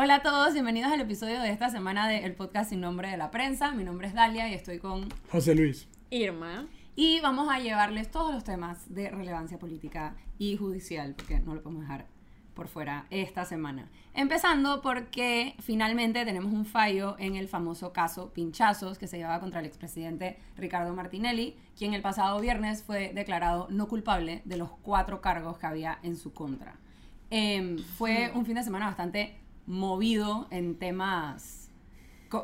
Hola a todos, bienvenidos al episodio de esta semana del podcast Sin Nombre de la Prensa. Mi nombre es Dalia y estoy con José Luis. Irma. Y vamos a llevarles todos los temas de relevancia política y judicial, porque no lo podemos dejar por fuera esta semana. Empezando porque finalmente tenemos un fallo en el famoso caso Pinchazos que se llevaba contra el expresidente Ricardo Martinelli, quien el pasado viernes fue declarado no culpable de los cuatro cargos que había en su contra. Em, fue un fin de semana bastante movido en temas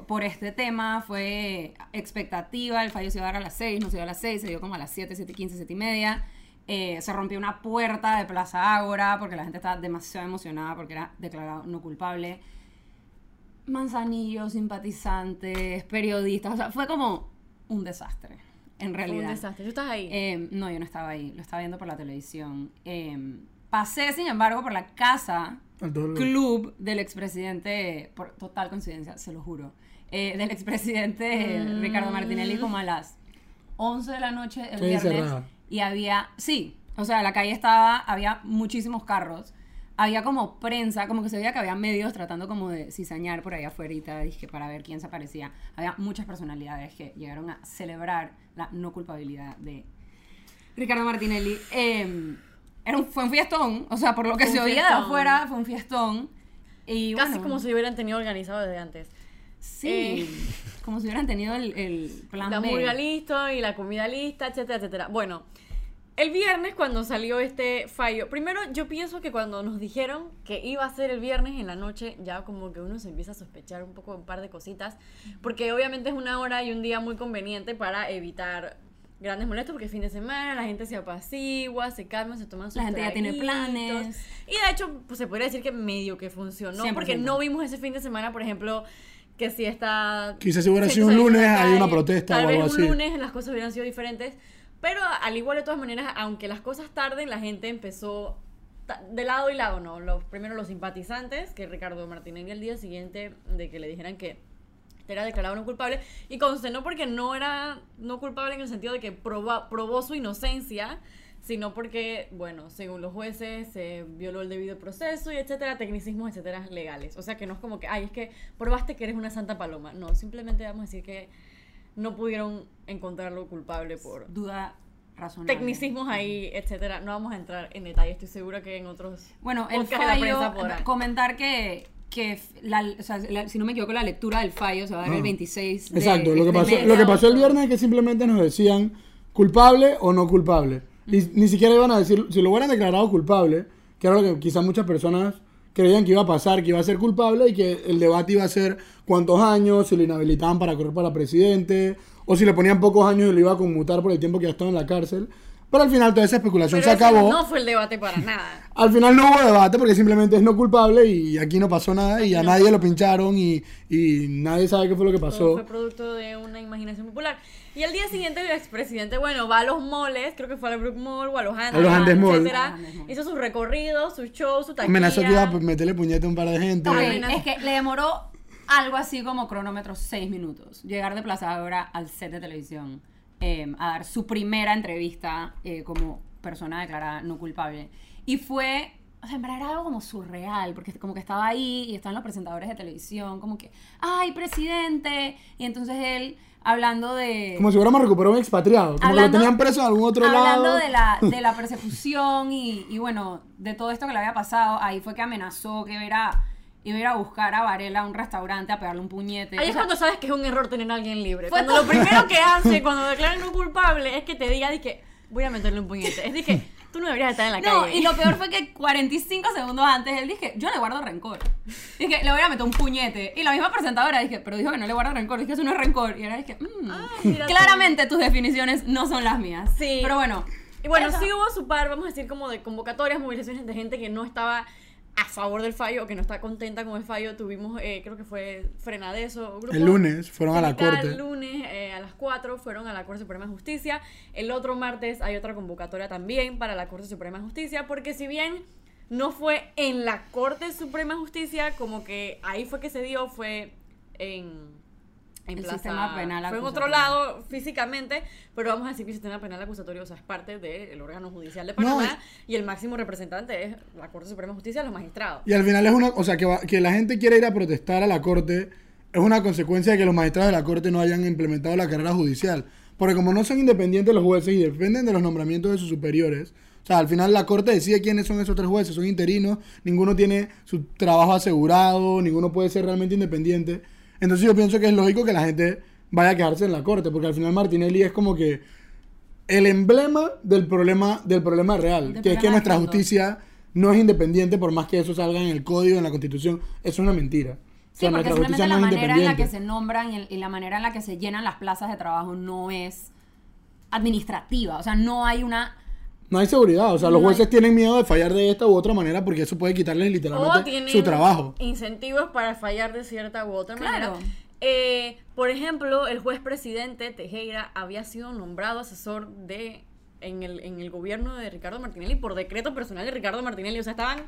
por este tema, fue expectativa, el fallo se iba a dar a las 6, no se dio a las 6, se dio como a las 7, 7 15, 7 y media. Eh, se rompió una puerta de Plaza Ágora porque la gente estaba demasiado emocionada porque era declarado no culpable. Manzanillos, simpatizantes, periodistas, o sea, fue como un desastre, en Fue realidad. un desastre. ¿Tú estás ahí? Eh, no, yo no estaba ahí, lo estaba viendo por la televisión. Eh, pasé, sin embargo, por la casa club del expresidente, por total coincidencia, se lo juro, eh, del expresidente eh, Ricardo Martinelli como a las 11 de la noche el viernes. Y había, sí, o sea, la calle estaba, había muchísimos carros. Había como prensa, como que se veía que había medios tratando como de cizañar por ahí afuera, dije, para ver quién se aparecía. Había muchas personalidades que llegaron a celebrar la no culpabilidad de Ricardo Martinelli. Eh, era un, fue un fiestón, o sea, por lo que se oía de afuera, fue un fiestón. Y Casi bueno, como si hubieran tenido organizado desde antes. Sí, eh, como si hubieran tenido el, el plan La murga listo y la comida lista, etcétera, etcétera. Bueno, el viernes cuando salió este fallo, primero yo pienso que cuando nos dijeron que iba a ser el viernes en la noche, ya como que uno se empieza a sospechar un poco un par de cositas, porque obviamente es una hora y un día muy conveniente para evitar grandes molestias, porque fin de semana, la gente se apacigua, se calma, se toman sus La gente ya tiene planes. Y de hecho, pues se podría decir que medio que funcionó, porque 100%. no vimos ese fin de semana, por ejemplo, que si está... Quizás si hubiera sido un lunes, hay una protesta tal o vez algo un así. lunes las cosas hubieran sido diferentes, pero al igual de todas maneras, aunque las cosas tarden, la gente empezó de lado y lado, ¿no? Los, primero los simpatizantes, que Ricardo Martinelli al día siguiente de que le dijeran que era declarado no culpable, y condenó porque no era no culpable en el sentido de que proba- probó su inocencia, sino porque, bueno, según los jueces se violó el debido proceso y etcétera, tecnicismos, etcétera, legales. O sea que no es como que, ay, es que probaste que eres una santa paloma. No, simplemente vamos a decir que no pudieron encontrarlo culpable por Duda razonable. tecnicismos ahí, etcétera. No vamos a entrar en detalle, estoy segura que en otros Bueno, el fallo, comentar que, que la- o sea, la- si no me equivoco, la lectura del fallo se va a dar el Ah. 26 de Exacto, lo que, este pasó, lo que pasó el viernes es que simplemente nos decían culpable o no culpable. Y ni siquiera iban a decir, si lo hubieran declarado culpable, que era lo que quizás muchas personas creían que iba a pasar, que iba a ser culpable y que el debate iba a ser cuántos años, si lo inhabilitaban para correr para presidente, o si le ponían pocos años y lo iba a conmutar por el tiempo que ya estaba en la cárcel. Pero al final toda esa especulación Pero se acabó. no fue el debate para nada. Al final no hubo debate porque simplemente es no culpable y aquí no pasó nada y a nadie lo pincharon y, y nadie sabe qué fue lo que Todo pasó. fue producto de una imaginación popular. Y al día siguiente el expresidente, bueno, va a los moles, creo que fue al Brook Mall o a los Andes, A los Andes Mall. etcétera. A Mall. Hizo su recorrido, su show, su taquilla. Amenazó que iba a meterle puñete a un par de gente. Amenaza. es que le demoró algo así como cronómetro 6 minutos. Llegar de Plaza Ahora al set de televisión eh, a dar su primera entrevista eh, como persona declarada no culpable. Y fue, o sea, en verdad era algo como surreal, porque como que estaba ahí y estaban los presentadores de televisión, como que, ¡ay, presidente! Y entonces él hablando de... Como si hubiéramos recuperado un expatriado. Como que Hablando- lo tenían preso en algún otro Hablando lado. de la, de la persecución y, y bueno, de todo esto que le había pasado, ahí fue que amenazó que iba a ir a, iba a, ir a buscar a Varela a un restaurante a pegarle un puñete. Ahí O es sea, cuando sabes que es un error tener a alguien libre. Cuando todo- lo primero que hace cuando declaran no culpable es que te diga, dije, voy a meterle un puñete. Es dije, tú no deberías estar en la no, calle. y lo peor fue que 45 segundos antes él dije, yo le guardo rencor. Dije, le voy a meter un puñete. Y la misma presentadora dije, pero dijo que no le guardo rencor. Dije, eso no es rencor. Y ahora dije, mm, Ah, claramente tus definiciones no son las mías. Sí. Pero bueno. Y bueno, eso- sí hubo su par, vamos a decir, como de convocatorias, movilizaciones de gente que no estaba a favor del fallo o que no está contenta con el fallo. Tuvimos, eh, creo que fue Frenadeso. Grupo El lunes fueron a la corte. El lunes eh, a las 4 fueron a la Corte Suprema de Justicia. El otro martes hay otra convocatoria también para la Corte Suprema de Justicia, porque si bien no fue en la Corte Suprema de Justicia, como que ahí fue que se dio, fue en en El plaza- sistema penal Fue en otro lado físicamente, pero vamos a decir que el sistema penal acusatorio o sea, es parte del órgano judicial de No, Panamá y el máximo representante es la Corte Suprema de Justicia, los magistrados. Y al final es una, o sea, que, va- que la gente quiere ir a protestar a la corte es una consecuencia de que los magistrados de la corte no hayan implementado la carrera judicial. Porque como no son independientes los jueces y dependen de los nombramientos de sus superiores, o sea, al final la corte decide quiénes son esos tres jueces, son interinos, ninguno tiene su trabajo asegurado, ninguno puede ser realmente independiente. Entonces yo pienso que es lógico que la gente vaya a quedarse en la corte, porque al final Martinelli es como que el emblema del problema, del problema real, Del que es que nuestra justicia no es independiente por más que eso salga en el código, en la constitución. Es una mentira. O Sí, sea, porque simplemente la no manera en la que se nombran y, el- y la manera en la que se llenan las plazas de trabajo no es administrativa. O sea, no hay una... No hay seguridad, o sea, los No hay- jueces tienen miedo de fallar de esta u otra manera porque eso puede quitarles literalmente su trabajo. incentivos para fallar de cierta u otra Claro. manera. Eh, por ejemplo, el juez presidente Tejera había sido nombrado asesor de en el, en el gobierno de Ricardo Martinelli por decreto personal de Ricardo Martinelli. O sea, estaban...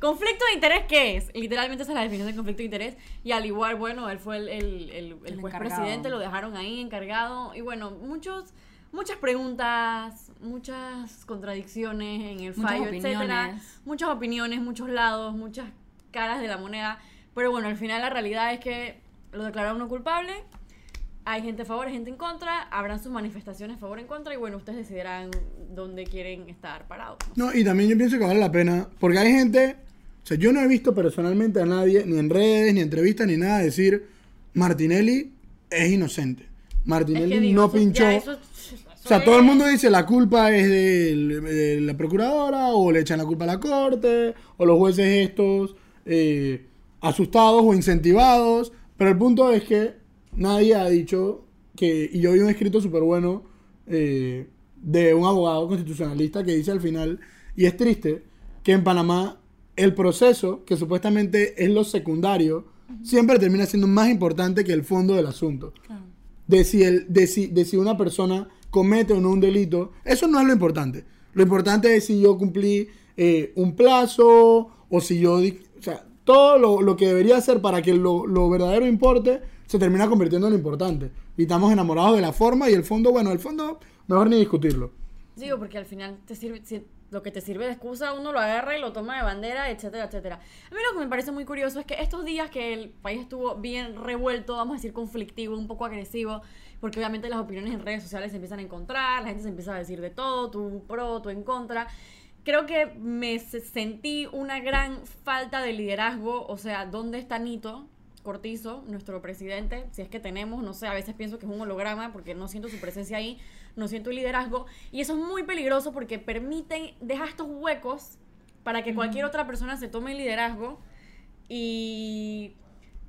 ¿Conflicto de interés qué es? Literalmente esa es la definición de conflicto de interés. Y al igual, bueno, él fue el, el, el- el El juez encargado. presidente, lo dejaron ahí encargado. Y bueno, muchos... Muchas preguntas, muchas contradicciones en el Muchas fallo, etcétera opiniones. muchas opiniones, muchos lados, muchas caras de la moneda. Pero bueno, al final la realidad es que lo declararon no culpable. Hay gente a favor, hay gente en contra. Habrán sus manifestaciones a favor en contra. Y bueno, ustedes decidirán dónde quieren estar parados. ¿no? Y también yo pienso que vale la pena, porque hay gente, o sea, yo no he visto personalmente a nadie, ni en redes, ni en entrevistas, ni nada, decir, Martinelli es inocente. Es Martinelli que digo, no eso- pinchó. ya, eso O sea, todo el mundo dice la culpa es de, la procuradora, o le echan la culpa a la corte, o los jueces estos eh, asustados o incentivados. Pero el punto es que nadie ha dicho que. Y yo vi un escrito súper bueno eh, de un abogado constitucionalista que dice al final, y es triste, que en Panamá el proceso, que supuestamente es lo secundario, siempre termina siendo más importante que el fondo del asunto de si, el, de, si, de si una persona comete o no un delito, eso no es lo importante. Lo importante es si yo cumplí eh, un plazo o si yo... O sea, todo lo, lo que debería ser para que lo, lo verdadero importe se termina convirtiendo en lo importante. Y estamos enamorados de la forma y el fondo, bueno, el fondo mejor ni discutirlo. Digo, porque al final te sirve, si lo que te sirve de excusa, uno lo agarra y lo toma de bandera, etcétera, etcétera. A mí lo que me parece muy curioso es que estos días que el país estuvo bien revuelto, vamos a decir conflictivo, un poco agresivo, porque obviamente las opiniones en redes sociales se empiezan a encontrar, la gente se empieza a decir de todo, tú pro, tú en contra. Creo que me se- sentí una gran falta de liderazgo, o sea, ¿dónde está Nito? Cortizo, nuestro presidente, si es que tenemos, no sé, a veces pienso que es un holograma porque no siento su presencia ahí, no siento el liderazgo y eso es muy peligroso porque permiten, deja estos huecos para que cualquier otra persona se tome el liderazgo y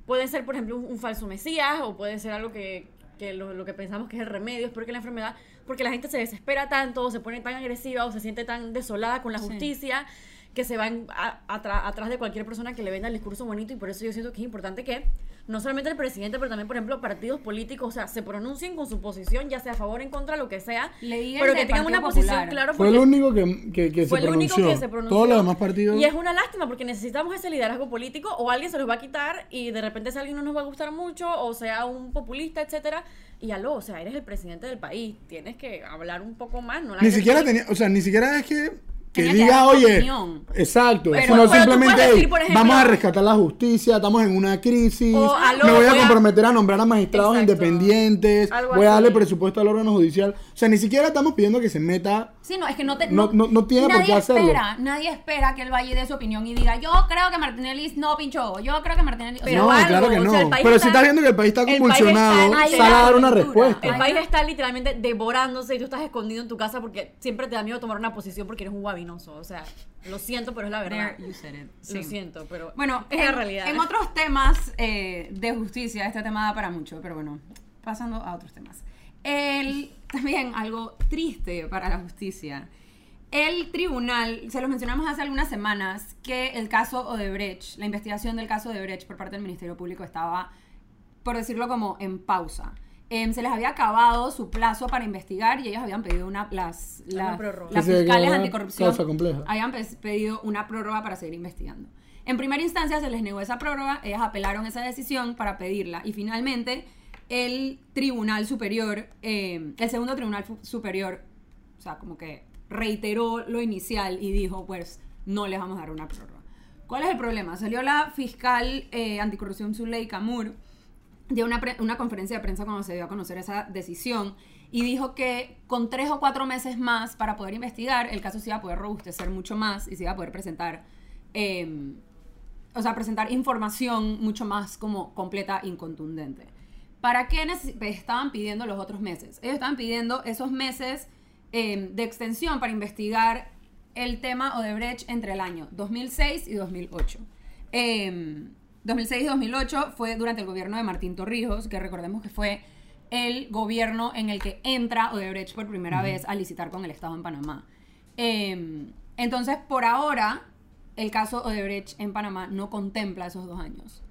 puede ser, por ejemplo, un, un falso mesías o puede ser algo que, que lo, lo que pensamos que es el remedio, es porque la enfermedad, porque la gente se desespera tanto, o se pone tan agresiva o se siente tan desolada con la Sí. Que se van a- atra- atrás de cualquier persona que le venda el discurso bonito y por eso yo siento que es importante que no solamente el presidente, pero también, por ejemplo, partidos políticos, o sea, se pronuncien con su posición, ya sea a favor, en contra, lo que sea, Leí pero que tengan una Partido posición Popular. clara Fue el único que, que, que fue se el único que se pronunció. Todos los demás partidos... Y es una lástima porque necesitamos ese liderazgo político o alguien se los va a quitar y de repente ese alguien no nos va a gustar mucho o sea un populista, etcétera. Y aló, o sea, eres el presidente del país, tienes que hablar un poco más, no la Ni siquiera tenía, o sea, ni siquiera es que, que Tenía diga, oye, opinión. exacto, Pero- sino pero simplemente, puedes decir, "Ey, por ejemplo- vamos a rescatar la justicia, estamos en una crisis, me voy a voy a- comprometer a nombrar a magistrados Exacto. independientes, voy a darle presupuesto al órgano judicial, o sea, ni siquiera estamos pidiendo que se meta, Sí, no, es que no te. No- no- no tiene por qué hacerlo. Espera, nadie espera que él vaya dé su opinión y diga, yo creo que Martinelli no pinchó, yo creo que Martinelli. Pero no, algo, claro que o no, sea, pero está- si estás viendo que el país está convulsionado, está en sal a dar una respuesta. El país está literalmente devorándose y tú estás escondido en tu casa porque siempre te da miedo tomar una posición porque eres un O sea, lo siento, pero es la verdad. There you said it. Lo Sí. siento, pero Bueno, es en, la realidad. En otros temas eh, de justicia, este tema da para mucho, pero bueno, pasando a otros temas. El, también algo triste para la justicia. El tribunal, se los mencionamos hace algunas semanas, que el caso Odebrecht, la investigación del caso Odebrecht por parte del Ministerio Público estaba, por decirlo como, en pausa. Em, se les había acabado su plazo para investigar y ellos habían pedido una, las, Una las, prórroga. las fiscales anticorrupción habían pe- pedido una prórroga para seguir investigando. En primera instancia se les negó esa prórroga, ellas apelaron esa decisión para pedirla y finalmente el Tribunal Superior, eh, el segundo Tribunal Superior, o sea, como que reiteró lo inicial y dijo, pues, no les vamos a dar una prórroga. ¿Cuál es el problema? Salió la fiscal eh, anticorrupción Zuleika Moore dio una, una conferencia de prensa cuando se dio a conocer esa decisión y dijo que con tres o cuatro meses más para poder investigar, el caso se iba a poder robustecer mucho más y se iba a poder presentar, eh, o sea, presentar información mucho más como completa y contundente. ¿Para qué neces- estaban pidiendo los otros meses? Ellos estaban pidiendo esos meses eh, de extensión para investigar el tema Odebrecht entre el año 2006 y 2008. Eh, 2006 y 2008 fue durante el gobierno de Martín Torrijos, que recordemos que fue el gobierno en el que entra Odebrecht por primera vez a licitar con el Estado en Panamá. Eh, entonces, por ahora, el caso Odebrecht en Panamá no contempla esos dos años.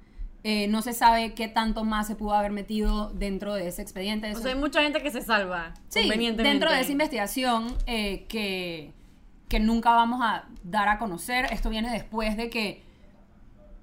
Eh, no se sabe qué tanto más se pudo haber metido dentro de ese expediente. O Eso- sea, hay mucha gente que se salva. Sí, convenientemente. dentro de esa investigación eh, que, que nunca vamos a dar a conocer, esto viene después de que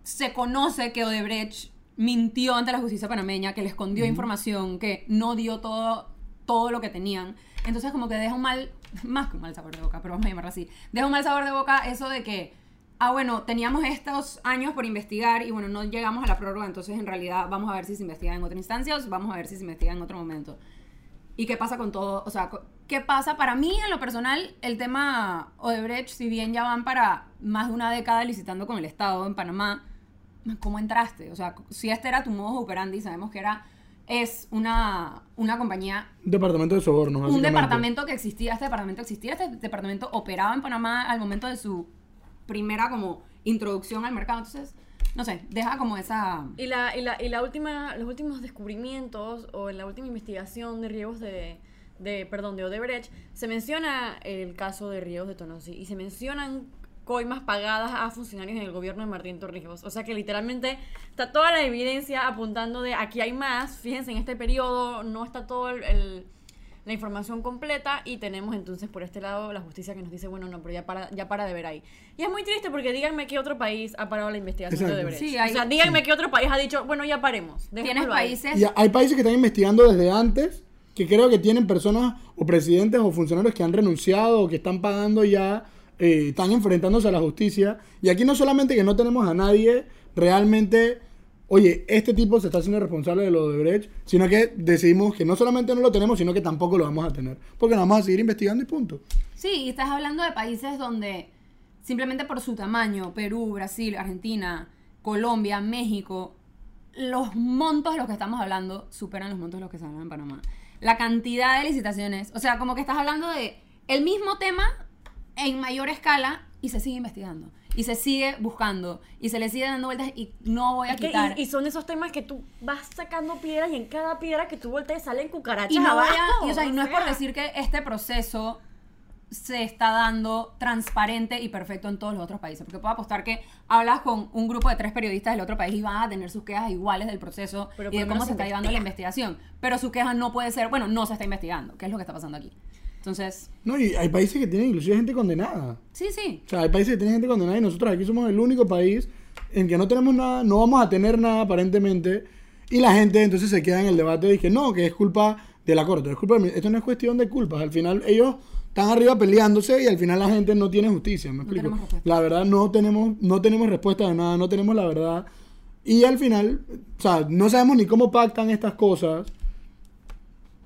se conoce que Odebrecht mintió ante la justicia panameña, que le escondió información, que no dio todo, todo lo que tenían. Entonces como que deja un mal, más que un mal sabor de boca, pero vamos a llamarlo así, deja un mal sabor de boca eso de que, ah bueno, teníamos estos años por investigar y bueno, no llegamos a la prórroga, entonces en realidad vamos a ver si se investiga en otra instancia o vamos a ver si se investiga en otro momento. ¿Y qué pasa con todo? O sea, ¿qué pasa? Para mí, en lo personal, el tema Odebrecht, si bien ya van para más de una década licitando con el Estado en Panamá, ¿cómo entraste? O sea, si este era tu modo operandi, sabemos que era, es una, una compañía, Un departamento de sobornos, un departamento que existía, este departamento existía, este departamento operaba en Panamá al momento de su primera como introducción al mercado. Entonces, no sé, deja como esa... Y la, y la, y la última, los últimos descubrimientos o en la última investigación de riesgos de, de, perdón, de Odebrecht, se menciona el caso de riesgos de Tonosí y se mencionan coimas pagadas a funcionarios en el gobierno de Martín Torrijos. O sea que literalmente está toda la evidencia apuntando de aquí hay más, fíjense en este periodo no está todo el, el- la información completa y tenemos entonces por este lado la justicia que nos dice, bueno, no, pero ya para, ya para de ver ahí. Y es muy triste porque díganme qué otro país ha parado la investigación Exacto. de Odebrecht. Sí, hay- o sea, díganme qué otro país ha dicho, bueno, ya paremos. Tienes países... Y hay países que están investigando desde antes, que creo que tienen personas o presidentes o funcionarios que han renunciado o que están pagando ya, eh, están enfrentándose a la justicia. Y aquí no solamente que no tenemos a nadie realmente, oye, este tipo se está haciendo responsable de lo de Brecht, sino que decidimos que no solamente no lo tenemos, sino que tampoco lo vamos a tener. Porque nos vamos a seguir investigando y punto. Sí, y estás hablando de países donde simplemente por su tamaño, Perú, Brasil, Argentina, Colombia, México, los montos de los que estamos hablando superan los montos de los que se hablan en Panamá. La cantidad de licitaciones, o sea, como que estás hablando de el mismo tema en mayor escala y se sigue investigando. Y se sigue buscando. Y se le sigue dando vueltas y no voy a Es que- quitar. y, y son esos temas que tú vas sacando piedras y en cada piedra que tú volteas salen cucarachas Y no, abajo, y, o sea, y no o es por sea. decir que este proceso se está dando transparente y perfecto en todos los otros países. Porque puedo apostar que hablas con un grupo de tres periodistas del otro país y van a tener sus quejas iguales del proceso Pero y de por lo cómo menos se está se llevando la investiga. investigación. Pero su queja no puede ser, bueno, no se está investigando, que es lo que está pasando aquí. Entonces, No, y hay países que tienen inclusive gente condenada. sí, sí. O sea, hay países que tienen gente condenada y nosotros aquí somos el único país en que no tenemos nada, no vamos a tener nada aparentemente. Y la gente entonces se queda en el debate de que no, que es culpa de la corte. Es culpa de- esto no es cuestión de culpas. Al final ellos están arriba peleándose y al final la gente no tiene justicia. ¿Me No explico? tenemos respuesta. la verdad no tenemos, no tenemos respuesta de nada, no tenemos la verdad. Y al final, o sea, no sabemos ni cómo pactan estas cosas.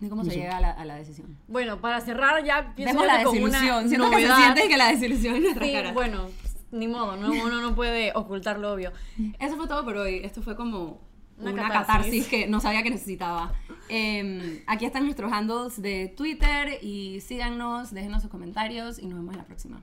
Ni cómo se sé. llega a la, a la decisión. Bueno, para cerrar ya pienso la con desilusión. una Siento que se siente que la desilusión en nuestra Sí, cara. bueno, ni modo, no, uno no puede ocultar lo obvio. Eso fue todo por hoy. Esto fue como Una una, catarsis. catarsis. que no sabía que necesitaba. Eh, aquí están nuestros handles de Twitter y síganos, déjenos sus comentarios y nos vemos en la próxima.